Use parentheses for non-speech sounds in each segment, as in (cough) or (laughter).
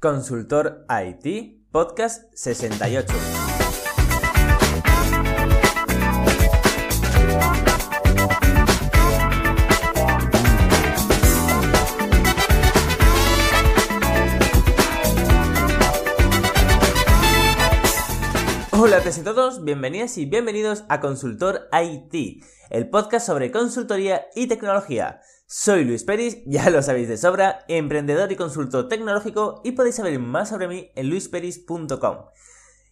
Consultor IT, podcast 68. Hola a todos, bienvenidas y bienvenidos a Consultor IT, el podcast sobre consultoría y tecnología. Soy Luis Peris, (laughs) ya lo sabéis de sobra, emprendedor y consultor tecnológico y podéis saber más sobre mí en luisperis.com.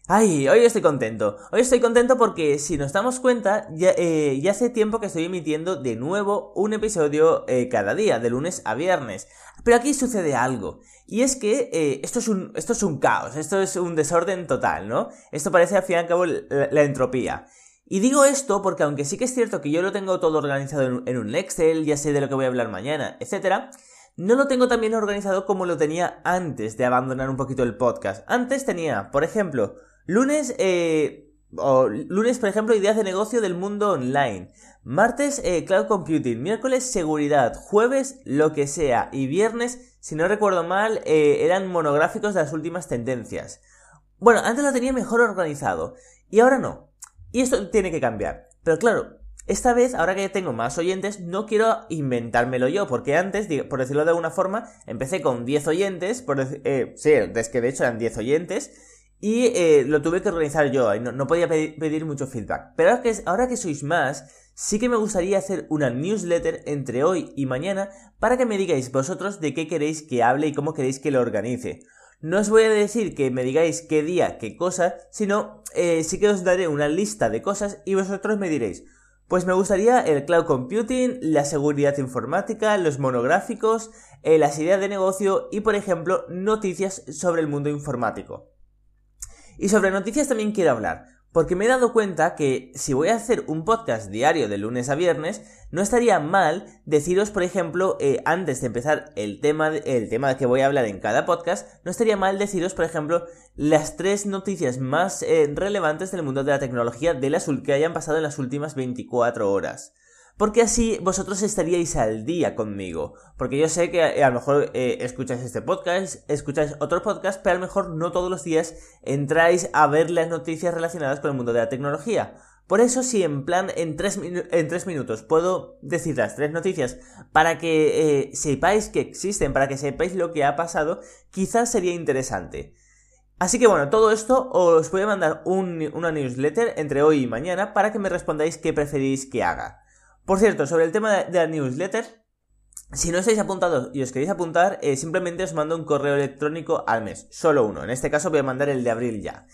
Ay, hoy estoy contento. Hoy estoy contento porque si nos damos cuenta, ya, eh, hace tiempo que estoy emitiendo de nuevo un episodio eh, cada día, de lunes a viernes. Pero aquí sucede algo. Y es que eh, esto, es un, esto es un caos, esto es un desorden total, ¿no? Esto parece al fin y al cabo la entropía. Y digo esto porque aunque sí que es cierto que yo lo tengo todo organizado en, un Excel, ya sé de lo que voy a hablar mañana, etc., no lo tengo tan bien organizado como lo tenía antes de abandonar un poquito el podcast. Antes tenía, por ejemplo, lunes, eh, o lunes, por ejemplo, ideas de negocio del mundo online. Martes, eh, cloud computing. Miércoles, seguridad. Jueves, lo que sea. Y viernes, si no recuerdo mal, eh, eran monográficos de las últimas tendencias. Bueno, antes lo tenía mejor organizado. Y ahora no. Y esto tiene que cambiar. Pero claro, esta vez, ahora que tengo más oyentes, no quiero inventármelo yo, porque antes, por decirlo de alguna forma, empecé con 10 oyentes, por eh, sí, es que de hecho eran 10 oyentes, y eh, lo tuve que organizar yo, y no, podía pedir, mucho feedback. Pero que, ahora que sois más, sí que me gustaría hacer una newsletter entre hoy y mañana para que me digáis vosotros de qué queréis que hable y cómo queréis que lo organice. No os voy a decir que me digáis qué día, qué cosa, sino eh, sí que os daré una lista de cosas y vosotros me diréis, pues me gustaría el cloud computing, la seguridad informática, los monográficos, eh, las ideas de negocio y, por ejemplo, noticias sobre el mundo informático. Y sobre noticias también quiero hablar, porque me he dado cuenta que si voy a hacer un podcast diario de lunes a viernes, no estaría mal deciros, por ejemplo, eh, antes de empezar el tema, el tema que voy a hablar en cada podcast, no estaría mal deciros, por ejemplo, las tres noticias más eh, relevantes del mundo de la tecnología de las que hayan pasado en las últimas 24 horas porque así vosotros estaríais al día conmigo. Porque yo sé que eh, a, lo mejor eh, escucháis este podcast, escucháis otro podcast, pero a lo mejor no todos los días entráis a ver las noticias relacionadas con el mundo de la tecnología. Por eso si en plan en tres, minutos puedo decir las tres noticias para que eh, sepáis que existen, para que sepáis lo que ha pasado, quizás sería interesante. Así que bueno, todo esto os voy a mandar una newsletter entre hoy y mañana para que me respondáis qué preferís que haga. Por cierto, sobre el tema de, la newsletter, si no estáis apuntados y os queréis apuntar, eh, simplemente os mando un correo electrónico al mes, solo uno. En este caso voy a mandar el de abril ya.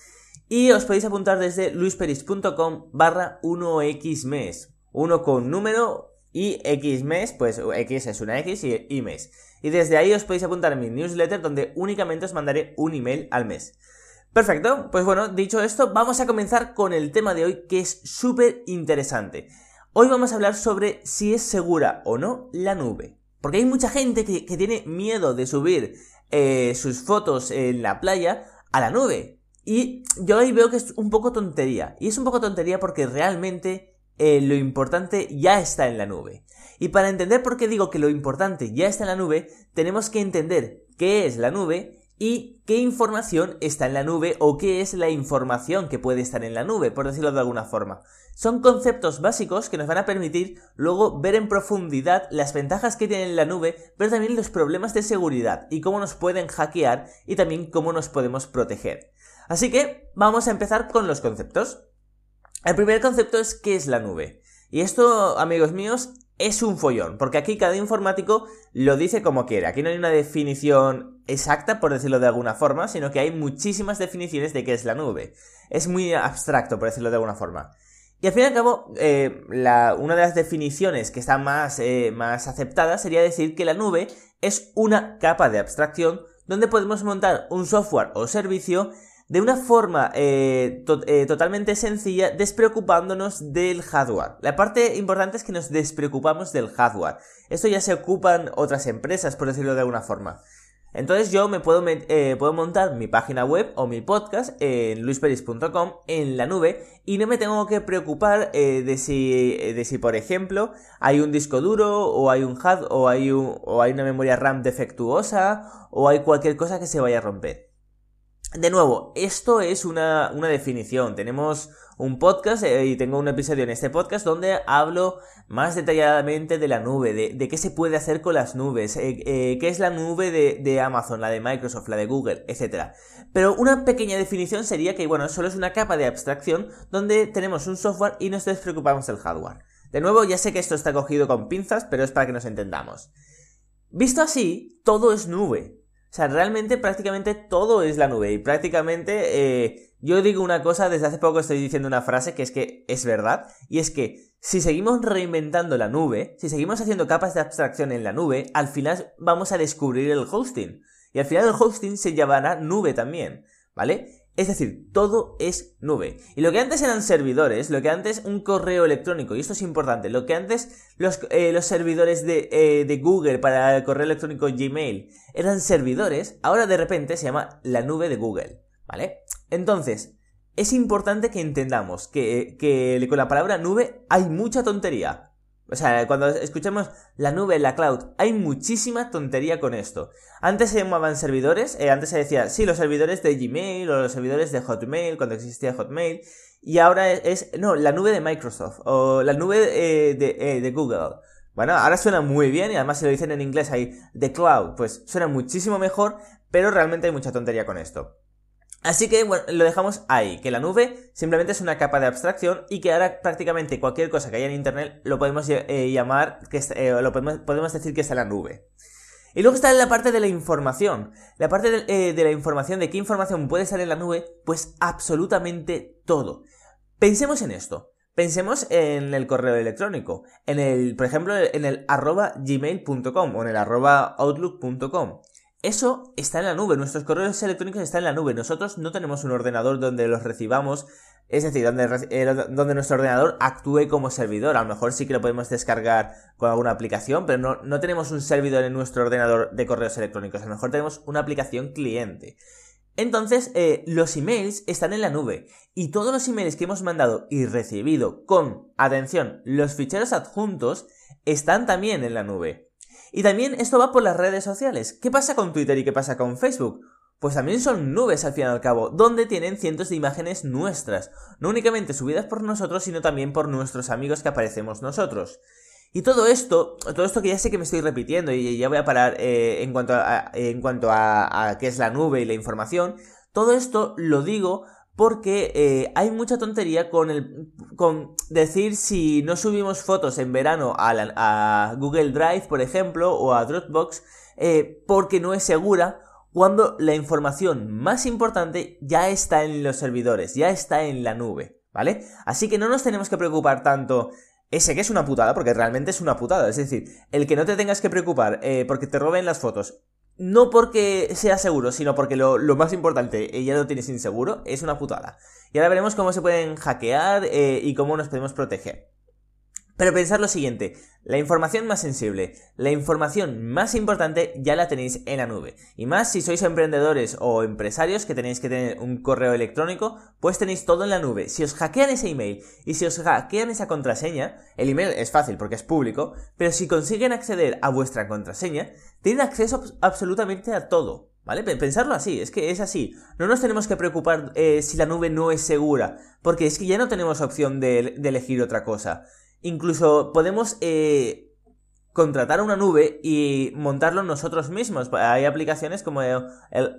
Y os podéis apuntar desde luisperis.com barra 1x mes. Uno con número y X mes, pues X es una X y, y mes. Y desde ahí os podéis apuntar a mi newsletter donde únicamente os mandaré un email al mes. Perfecto, pues bueno, dicho esto, vamos a comenzar con el tema de hoy que es súper interesante. Hoy vamos a hablar sobre si es segura o no la nube. Porque hay mucha gente que, tiene miedo de subir eh, sus fotos en la playa a la nube. Y yo ahí veo que es un poco tontería. Y es un poco tontería porque realmente eh, lo importante ya está en la nube. Y para entender por qué digo que lo importante ya está en la nube, tenemos que entender qué es la nube y qué información está en la nube o qué es la información que puede estar en la nube, por decirlo de alguna forma. Son conceptos básicos que nos van a permitir luego ver en profundidad las ventajas que tiene la nube, pero también los problemas de seguridad y cómo nos pueden hackear y también cómo nos podemos proteger. Así que vamos a empezar con los conceptos. El primer concepto es qué es la nube. Y esto, amigos míos, es un follón, porque aquí cada informático lo dice como quiere. Aquí no hay una definición exacta, por decirlo de alguna forma, sino que hay muchísimas definiciones de qué es la nube. Es muy abstracto, por decirlo de alguna forma. Y al fin y al cabo, eh, una de las definiciones que está más, eh, más aceptada sería decir que la nube es una capa de abstracción donde podemos montar un software o servicio de una forma eh, eh, totalmente sencilla, despreocupándonos del hardware. La parte importante es que nos despreocupamos del hardware. Esto ya se ocupan otras empresas, por decirlo de alguna forma. Entonces yo me puedo, eh, puedo, montar mi página web o mi podcast en luisperis.com en la nube y no me tengo que preocupar eh, de, si, eh, de si, por ejemplo, hay un disco duro o hay un HUD o hay, o hay una memoria RAM defectuosa o hay cualquier cosa que se vaya a romper. De nuevo, esto es una, una definición. Tenemos un podcast eh, y tengo un episodio en este podcast donde hablo más detalladamente de la nube, de, qué se puede hacer con las nubes, eh, eh, qué es la nube de, de, Amazon, la de Microsoft, la de Google, etc. Pero una pequeña definición sería que, bueno, solo es una capa de abstracción donde tenemos un software y nos despreocupamos del hardware. De nuevo, ya sé que esto está cogido con pinzas, pero es para que nos entendamos. Visto así, todo es nube. O sea, realmente prácticamente todo es la nube. Y prácticamente eh, yo digo una cosa, desde hace poco estoy diciendo una frase que es que es verdad. Y es que si seguimos reinventando la nube, si seguimos haciendo capas de abstracción en la nube, al final vamos a descubrir el hosting. Y al final el hosting se llamará nube también, ¿vale? Es decir, todo es nube. Y lo que antes eran servidores, lo que antes un correo electrónico, y esto es importante, lo que antes los, eh, los servidores de, eh, de, Google para el correo electrónico Gmail eran servidores, ahora de repente se llama la nube de Google, ¿vale? Entonces, es importante que entendamos que, que con la palabra nube hay mucha tontería. O sea, cuando escuchamos la nube, la cloud, hay muchísima tontería con esto. Antes se llamaban servidores, eh, antes se decía, sí, los servidores de Gmail o los servidores de Hotmail, cuando existía Hotmail, y ahora es, no, la nube de Microsoft o la nube eh, de, eh, de, Google. Bueno, ahora suena muy bien y además se lo dicen en inglés ahí, the cloud, pues suena muchísimo mejor, pero realmente hay mucha tontería con esto. Así que bueno, lo dejamos ahí, que la nube simplemente es una capa de abstracción y que ahora prácticamente cualquier cosa que haya en Internet lo podemos eh, llamar, que eh, lo podemos, decir que está en la nube. Y luego está la parte de la información. La parte de, eh, de, la información, de qué información puede estar en la nube, pues absolutamente todo. Pensemos en esto. Pensemos en el correo electrónico. En el, por ejemplo, en el arroba gmail.com o en el arroba outlook.com. Eso está en la nube, nuestros correos electrónicos están en la nube. Nosotros no tenemos un ordenador donde los recibamos, es decir, donde, eh, donde nuestro ordenador actúe como servidor. A lo mejor sí que lo podemos descargar con alguna aplicación, pero no, no tenemos un servidor en nuestro ordenador de correos electrónicos. A lo mejor tenemos una aplicación cliente. Entonces, eh, los emails están en la nube y todos los emails que hemos mandado y recibido con, atención, los ficheros adjuntos están también en la nube. Y también esto va por las redes sociales. ¿Qué pasa con Twitter y qué pasa con Facebook? Pues también son nubes al fin y al cabo, donde tienen cientos de imágenes nuestras, no únicamente subidas por nosotros, sino también por nuestros amigos que aparecemos nosotros. Y todo esto, todo esto que ya sé que me estoy repitiendo y ya voy a parar eh, en cuanto, a, en cuanto a, a qué es la nube y la información, todo esto lo digo porque eh, hay mucha tontería con el con decir si no subimos fotos en verano a, Google Drive, por ejemplo, o a Dropbox, eh, porque no es segura, cuando la información más importante ya está en los servidores, ya está en la nube, ¿vale? Así que no nos tenemos que preocupar tanto ese que es una putada, porque realmente es una putada. Es decir, el que no te tengas que preocupar eh, porque te roben las fotos no porque sea seguro, sino porque lo, más importante, ya lo tienes inseguro, es una putada. Y ahora veremos cómo se pueden hackear eh, y cómo nos podemos proteger. Pero pensar lo siguiente, la información más sensible, la información más importante ya la tenéis en la nube. Y más si sois emprendedores o empresarios que tenéis que tener un correo electrónico, pues tenéis todo en la nube. Si os hackean ese email y si os hackean esa contraseña, el email es fácil porque es público, pero si consiguen acceder a vuestra contraseña, tienen acceso absolutamente a todo. ¿Vale? Pensarlo así, es que es así. No nos tenemos que preocupar eh, si la nube no es segura, porque es que ya no tenemos opción de elegir otra cosa. Incluso podemos eh, contratar una nube y montarlo nosotros mismos. Hay aplicaciones como el,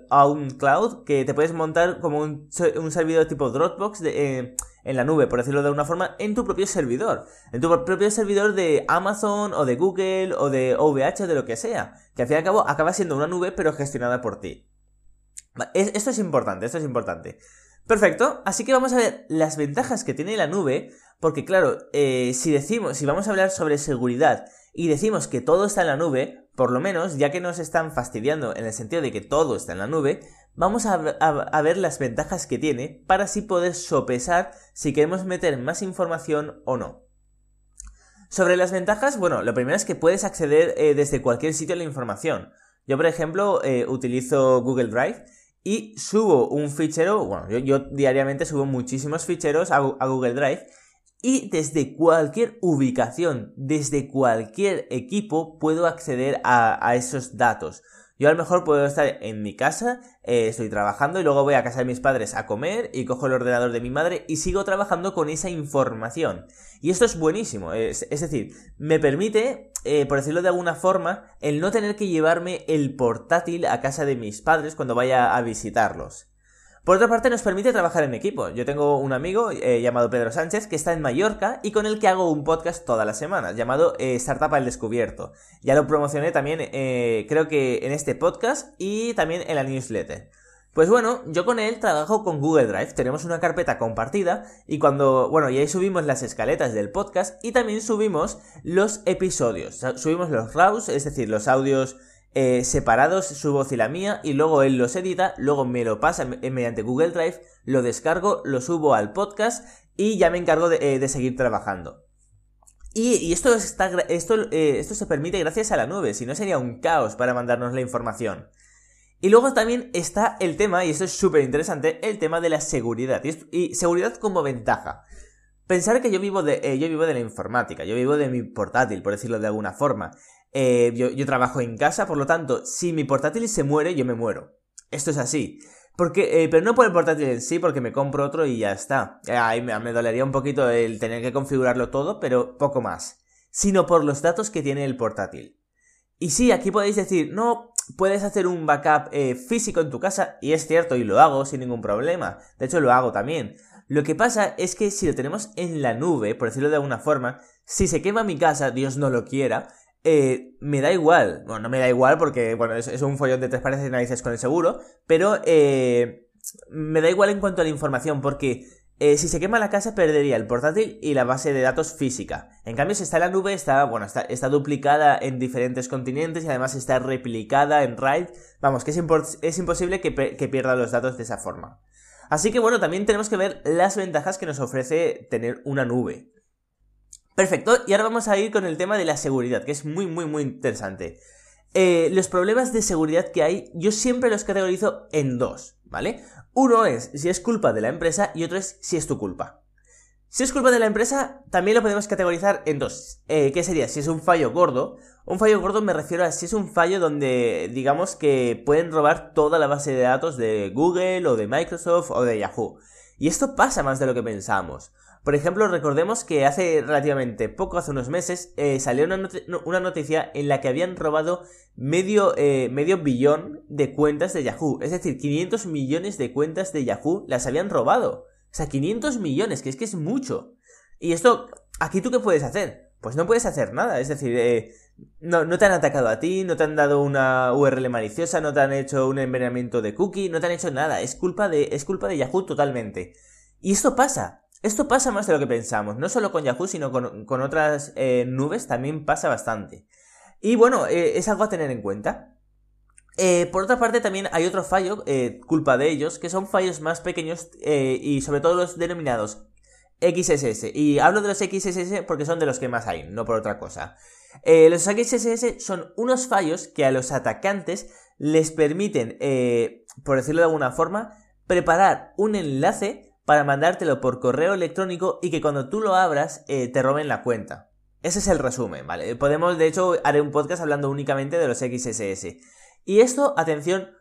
OwnCloud que te puedes montar como un, servidor tipo Dropbox eh, en la nube, por decirlo de alguna forma, en tu propio servidor. En tu propio servidor de Amazon o de Google o de OVH o de lo que sea. Que al fin y al cabo acaba siendo una nube pero gestionada por ti. Esto es importante, esto es importante. Perfecto, así que vamos a ver las ventajas que tiene la nube porque claro, eh, si decimos, si vamos a hablar sobre seguridad y decimos que todo está en la nube, por lo menos, ya que nos están fastidiando en el sentido de que todo está en la nube, vamos a, ver las ventajas que tiene para así poder sopesar si queremos meter más información o no. Sobre las ventajas, bueno, lo primero es que puedes acceder eh, desde cualquier sitio a la información. Yo, por ejemplo, eh, utilizo Google Drive y subo un fichero, bueno, yo, diariamente subo muchísimos ficheros a, Google Drive y desde cualquier ubicación, desde cualquier equipo, puedo acceder a esos datos. Yo a lo mejor puedo estar en mi casa, eh, estoy trabajando y luego voy a casa de mis padres a comer y cojo el ordenador de mi madre y sigo trabajando con esa información. Y esto es buenísimo, es, decir, me permite, eh, por decirlo de alguna forma, el no tener que llevarme el portátil a casa de mis padres cuando vaya a visitarlos. Por otra parte, nos permite trabajar en equipo. Yo tengo un amigo eh, llamado Pedro Sánchez que está en Mallorca y con el que hago un podcast todas las semanas llamado eh, Startup al Descubierto. Ya lo promocioné también, eh, creo que en este podcast y también en la newsletter. Pues bueno, yo con él trabajo con Google Drive, tenemos una carpeta compartida y cuando, bueno, y ahí subimos las escaletas del podcast y también subimos los episodios, subimos los RAWs, es decir, los audios eh, separados su voz y la mía y luego él los edita, luego me lo pasa mediante Google Drive, lo descargo, lo subo al podcast y ya me encargo de, eh, seguir trabajando. Y, esto, está, esto, eh, esto se permite gracias a la nube, si no sería un caos para mandarnos la información. Y luego también está el tema, y esto es súper interesante, el tema de la seguridad. Y, seguridad como ventaja. Pensar que yo vivo, de, yo vivo de la informática, yo vivo de mi portátil, por decirlo de alguna forma. Eh, yo, trabajo en casa, por lo tanto, si mi portátil se muere, yo me muero. Esto es así. Porque, eh, pero no por el portátil en sí, porque me compro otro y ya está. Ahí me, dolería un poquito el tener que configurarlo todo, pero poco más. Sino por los datos que tiene el portátil. Y sí, aquí podéis decir, no, puedes hacer un backup eh, físico en tu casa, y es cierto, y lo hago sin ningún problema. De hecho, lo hago también. Lo que pasa es que si lo tenemos en la nube, por decirlo de alguna forma, si se quema mi casa, Dios no lo quiera, eh, me da igual. Bueno, no me da igual porque, bueno, es, un follón de tres pares de narices con el seguro, pero eh, me da igual en cuanto a la información porque eh, si se quema la casa perdería el portátil y la base de datos física. En cambio, si está en la nube, está, bueno, está, duplicada en diferentes continentes y además está replicada en RAID. Vamos, que es, es imposible que, que pierda los datos de esa forma. Así que bueno, también tenemos que ver las ventajas que nos ofrece tener una nube. Perfecto, y ahora vamos a ir con el tema de la seguridad, que es muy, muy, muy interesante. Eh, los problemas de seguridad que hay, yo siempre los categorizo en dos, ¿vale? Uno es si es culpa de la empresa y otro es si es tu culpa. Si es culpa de la empresa, también lo podemos categorizar en dos. Eh, ¿Qué sería? Si es un fallo gordo. Un fallo gordo me refiero a si es un fallo donde, digamos que pueden robar toda la base de datos de Google o de Microsoft o de Yahoo. Y esto pasa más de lo que pensamos. Por ejemplo, recordemos que hace relativamente poco, hace unos meses, eh, salió una, noticia en la que habían robado medio, eh, medio billón de cuentas de Yahoo. Es decir, 500 millones de cuentas de Yahoo las habían robado. O sea, 500 millones, que es que es mucho. Y esto, aquí tú qué puedes hacer? Pues no puedes hacer nada. Es decir, eh, no, te han atacado a ti, no te han dado una URL maliciosa, no te han hecho un envenenamiento de cookie, no te han hecho nada. Es culpa de, es culpa de Yahoo totalmente. Y esto pasa. Esto pasa más de lo que pensamos, no solo con Yahoo, sino con, otras eh, nubes también pasa bastante. Y bueno, eh, es algo a tener en cuenta. Eh, por otra parte, también hay otro fallo, culpa de ellos, que son fallos más pequeños y sobre todo los denominados XSS. Y hablo de los XSS porque son de los que más hay, no por otra cosa. Los XSS son unos fallos que a los atacantes les permiten, por decirlo de alguna forma, preparar un enlace para mandártelo por correo electrónico y que cuando tú lo abras eh, te roben la cuenta. Ese es el resumen, ¿vale? Podemos, de hecho, haré un podcast hablando únicamente de los XSS. Y esto, atención,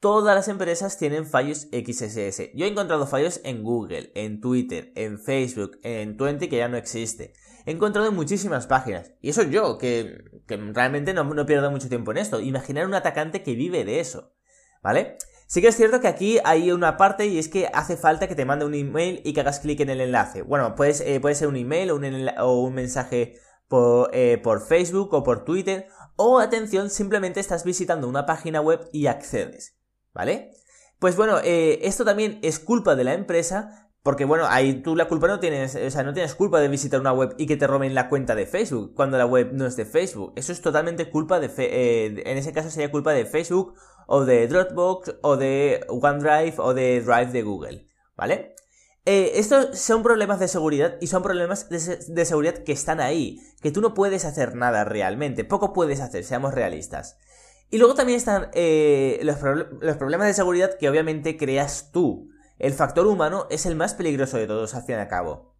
todas las empresas tienen fallos XSS. Yo he encontrado fallos en Google, en Twitter, en Facebook, en Twenty, que ya no existe. He encontrado en muchísimas páginas. Y eso yo, que, realmente no, pierdo mucho tiempo en esto. Imaginar un atacante que vive de eso. ¿Vale? Sí que es cierto que aquí hay una parte y es que hace falta que te mande un email y que hagas clic en el enlace. Bueno, puedes, eh, puede ser un email o un, o un mensaje por, eh, por, Facebook o por Twitter. O atención, simplemente estás visitando una página web y accedes. ¿Vale? Pues bueno, eh, esto también es culpa de la empresa. Porque bueno, ahí tú la culpa no tienes, o sea, no tienes culpa de visitar una web y que te roben la cuenta de Facebook cuando la web no es de Facebook. Eso es totalmente culpa de, en ese caso sería culpa de Facebook o de Dropbox, o de OneDrive, o de Drive de Google, ¿vale? Eh, estos son problemas de seguridad y son problemas de, seguridad que están ahí, que tú no puedes hacer nada realmente, poco puedes hacer, seamos realistas. Y luego también están eh, los, los problemas de seguridad que obviamente creas tú. El factor humano es el más peligroso de todos, al fin y al cabo.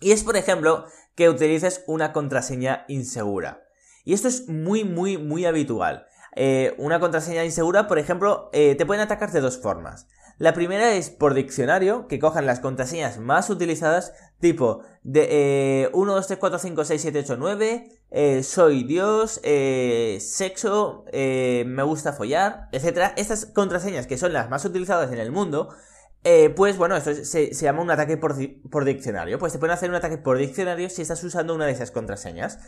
Y es, por ejemplo, que utilices una contraseña insegura. Y esto es muy, muy, muy habitual. Eh, una contraseña insegura, por ejemplo, eh, te pueden atacar de dos formas. La primera es por diccionario, que cojan las contraseñas más utilizadas, tipo de 1, 2, 3, 4, 5, 6, 7, 8, 9, soy Dios, eh, sexo, me gusta follar, etc. Estas contraseñas que son las más utilizadas en el mundo, pues bueno, esto se, llama un ataque por, diccionario. Pues te pueden hacer un ataque por diccionario si estás usando una de esas contraseñas.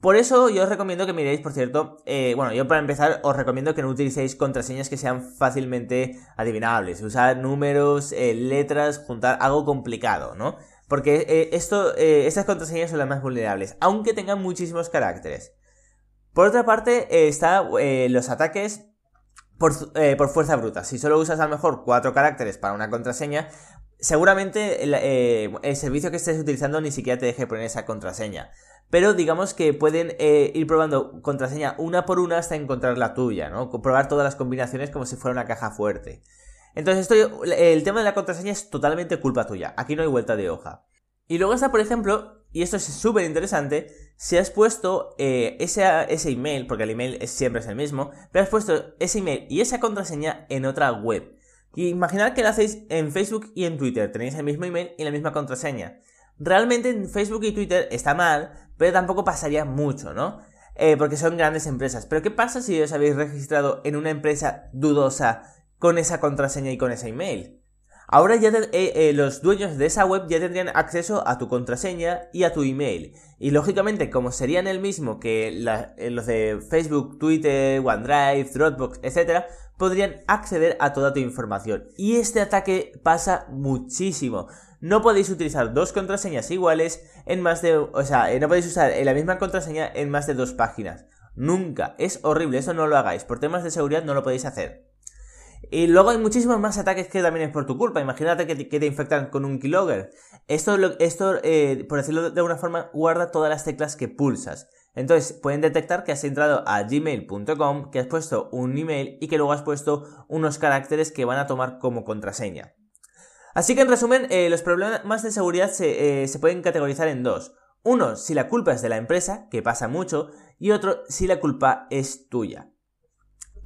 Por eso yo os recomiendo que miréis, por cierto, eh, bueno, yo para empezar os recomiendo que no utilicéis contraseñas que sean fácilmente adivinables, usar números, eh, letras, juntar algo complicado, ¿no? Porque eh, esto, estas contraseñas son las más vulnerables, aunque tengan muchísimos caracteres. Por otra parte, están los ataques por, por, fuerza bruta. Si solo usas a lo mejor cuatro caracteres para una contraseña, seguramente el servicio que estés utilizando ni siquiera te deje poner esa contraseña pero digamos que pueden eh, ir probando contraseña una por una hasta encontrar la tuya, ¿no? Probar todas las combinaciones como si fuera una caja fuerte. Entonces, esto, el tema de la contraseña es totalmente culpa tuya. Aquí no hay vuelta de hoja. Y luego está, por ejemplo, y esto es súper interesante, si has puesto eh, ese, ese, email, porque el email siempre es el mismo, pero has puesto ese email y esa contraseña en otra web. Y imaginad que lo hacéis en Facebook y en Twitter, tenéis el mismo email y la misma contraseña. Realmente en Facebook y Twitter está mal, pero tampoco pasaría mucho, ¿no? Eh, porque son grandes empresas. Pero ¿qué pasa si os habéis registrado en una empresa dudosa con esa contraseña y con ese email? Ahora ya eh, eh, los dueños de esa web ya tendrían acceso a tu contraseña y a tu email. Y lógicamente, como serían el mismo que los de Facebook, Twitter, OneDrive, Dropbox, etc., podrían acceder a toda tu información. Y este ataque pasa muchísimo. No podéis utilizar dos contraseñas iguales en más de... O sea, no podéis usar la misma contraseña en más de dos páginas. Nunca. Es horrible, eso no lo hagáis. Por temas de seguridad no lo podéis hacer. Y luego hay muchísimos más ataques que también es por tu culpa. Imagínate que te, infectan con un keylogger. Esto, esto eh, por decirlo de alguna forma, guarda todas las teclas que pulsas. Entonces pueden detectar que has entrado a gmail.com, que has puesto un email y que luego has puesto unos caracteres que van a tomar como contraseña. Así que en resumen, eh, los problemas de seguridad se, eh, se pueden categorizar en dos. Uno, si la culpa es de la empresa, que pasa mucho, y otro, si la culpa es tuya.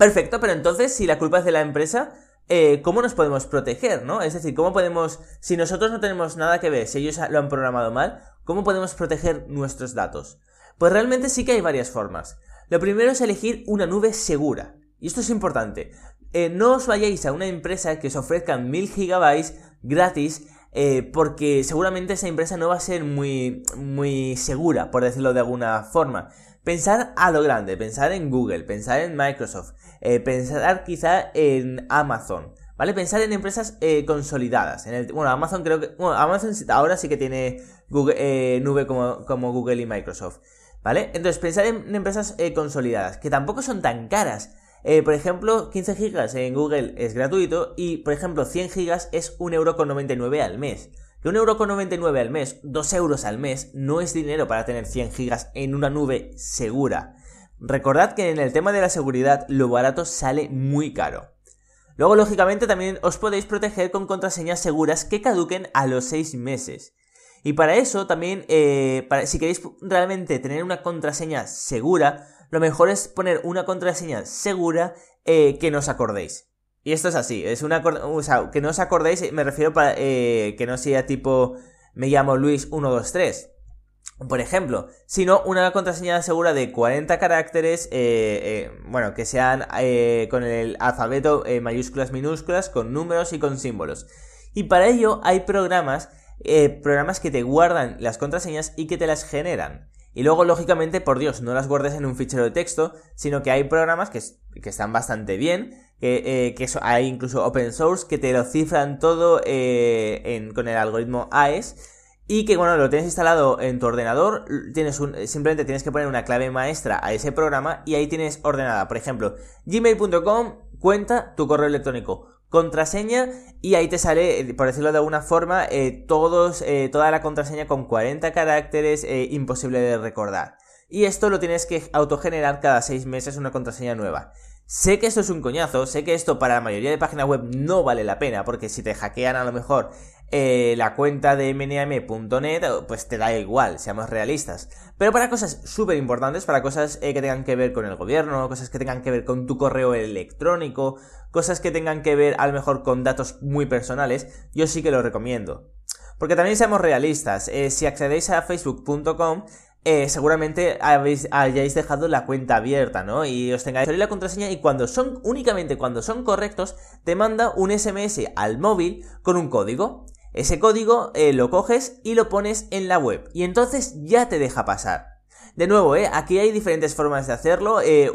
Perfecto, pero entonces, si la culpa es de la empresa, eh, ¿cómo nos podemos proteger, no? Es decir, ¿cómo podemos, si nosotros no tenemos nada que ver, si ellos lo han programado mal, ¿cómo podemos proteger nuestros datos? Pues realmente sí que hay varias formas. Lo primero es elegir una nube segura. Y esto es importante. Eh, no os vayáis a una empresa que os ofrezca 1000 gigabytes gratis eh, porque seguramente esa empresa no va a ser muy, muy segura, por decirlo de alguna forma. Pensar a lo grande, pensar en Google, pensar en Microsoft, eh, pensar quizá en Amazon, ¿vale? Pensar en empresas consolidadas. En el, bueno, Amazon creo que... Bueno, Amazon ahora sí que tiene Google, nube como, como Google y Microsoft. ¿Vale? Entonces, pensar en, empresas eh, consolidadas, que tampoco son tan caras. Eh, por ejemplo, 15 gigas en Google es gratuito y, por ejemplo, 100 gigas es 1,99€ al mes. Que 1,99€ al mes, 2 euros al mes, no es dinero para tener 100 gigas en una nube segura. Recordad que en el tema de la seguridad lo barato sale muy caro. Luego, lógicamente, también os podéis proteger con contraseñas seguras que caduquen a los 6 meses. Y para eso también, eh, si queréis realmente tener una contraseña segura, lo mejor es poner una contraseña segura eh, que no os acordéis. Y esto es así, es una o sea, que no os acordéis, me refiero para eh, que no sea tipo me llamo Luis 123. Por ejemplo, sino una contraseña segura de 40 caracteres, bueno, que sean con el alfabeto mayúsculas, minúsculas, con números y con símbolos. Y para ello hay programas eh, programas que te guardan las contraseñas y que te las generan. Y luego, lógicamente, por Dios, no las guardes en un fichero de texto, sino que hay programas que, están bastante bien, que, eh, que hay incluso open source, que te lo cifran todo eh, con el algoritmo AES, y que, bueno, lo tienes instalado en tu ordenador, tienes simplemente tienes que poner una clave maestra a ese programa y ahí tienes ordenada, por ejemplo, gmail.com, cuenta tu correo electrónico contraseña y ahí te sale, eh, por decirlo de alguna forma, eh, todos, eh, toda la contraseña con 40 caracteres imposible de recordar. y esto lo tienes que autogenerar cada seis meses una contraseña nueva. Sé que esto es un coñazo, sé que esto para la mayoría de páginas web no vale la pena, porque si te hackean a lo mejor eh, la cuenta de mnam.net, pues te da igual, seamos realistas. Pero para cosas súper importantes, para cosas eh, que tengan que ver con el gobierno, cosas que tengan que ver con tu correo electrónico, cosas que tengan que ver a lo mejor con datos muy personales, yo sí que lo recomiendo. Porque también seamos realistas, eh, si accedéis a facebook.com, seguramente habéis, hayáis dejado la cuenta abierta, ¿no? Y os tengáis la contraseña y cuando son, únicamente cuando son correctos, te manda un SMS al móvil con un código. Ese código eh, lo coges y lo pones en la web y entonces ya te deja pasar. De nuevo, ¿eh? aquí hay diferentes formas de hacerlo. Eh,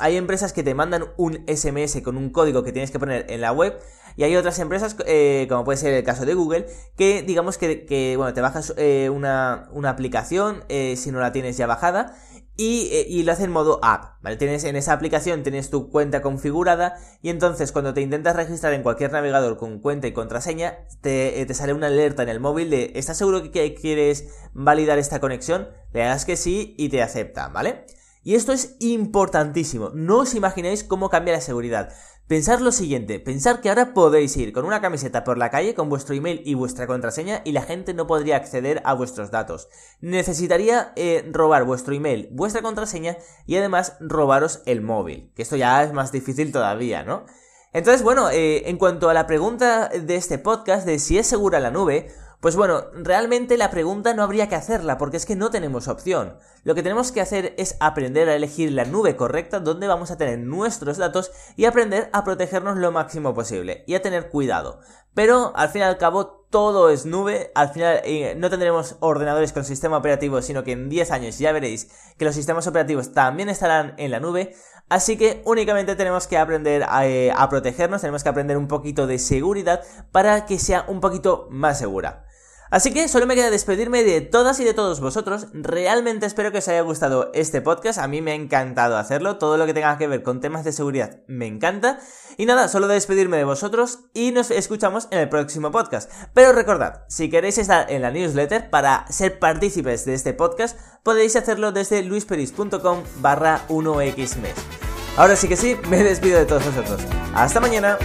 hay empresas que te mandan un SMS con un código que tienes que poner en la web. Y hay otras empresas, eh, como puede ser el caso de Google, que digamos que, bueno, te bajas una, una, aplicación si no la tienes ya bajada y, lo hace en modo app, ¿vale? Tienes en esa aplicación, tienes tu cuenta configurada y entonces cuando te intentas registrar en cualquier navegador con cuenta y contraseña, te, te sale una alerta en el móvil de ¿estás seguro que quieres validar esta conexión? Le das que sí y te acepta, ¿vale? Y esto es importantísimo, no os imagináis cómo cambia la seguridad. Pensad lo siguiente, pensar que ahora podéis ir con una camiseta por la calle con vuestro email y vuestra contraseña y la gente no podría acceder a vuestros datos. Necesitaría eh, robar vuestro email, vuestra contraseña y además robaros el móvil, que esto ya es más difícil todavía, ¿no? Entonces, bueno, eh, en cuanto a la pregunta de este podcast de si es segura la nube, pues bueno, realmente la pregunta no habría que hacerla porque es que no tenemos opción. Lo que tenemos que hacer es aprender a elegir la nube correcta donde vamos a tener nuestros datos y aprender a protegernos lo máximo posible y a tener cuidado. Pero al fin y al cabo todo es nube, al final eh, no tendremos ordenadores con sistema operativo, sino que en 10 años ya veréis que los sistemas operativos también estarán en la nube, Así que únicamente tenemos que aprender eh, a, protegernos, tenemos que aprender un poquito de seguridad para que sea un poquito más segura. Así que solo me queda despedirme de todas y de todos vosotros. Realmente espero que os haya gustado este podcast. A mí me ha encantado hacerlo. Todo lo que tenga que ver con temas de seguridad me encanta. Y nada, solo despedirme de vosotros y nos escuchamos en el próximo podcast. Pero recordad, si queréis estar en la newsletter para ser partícipes de este podcast, podéis hacerlo desde luisperis.com barra 1xmes. Ahora sí que sí, me despido de todos vosotros. Hasta mañana.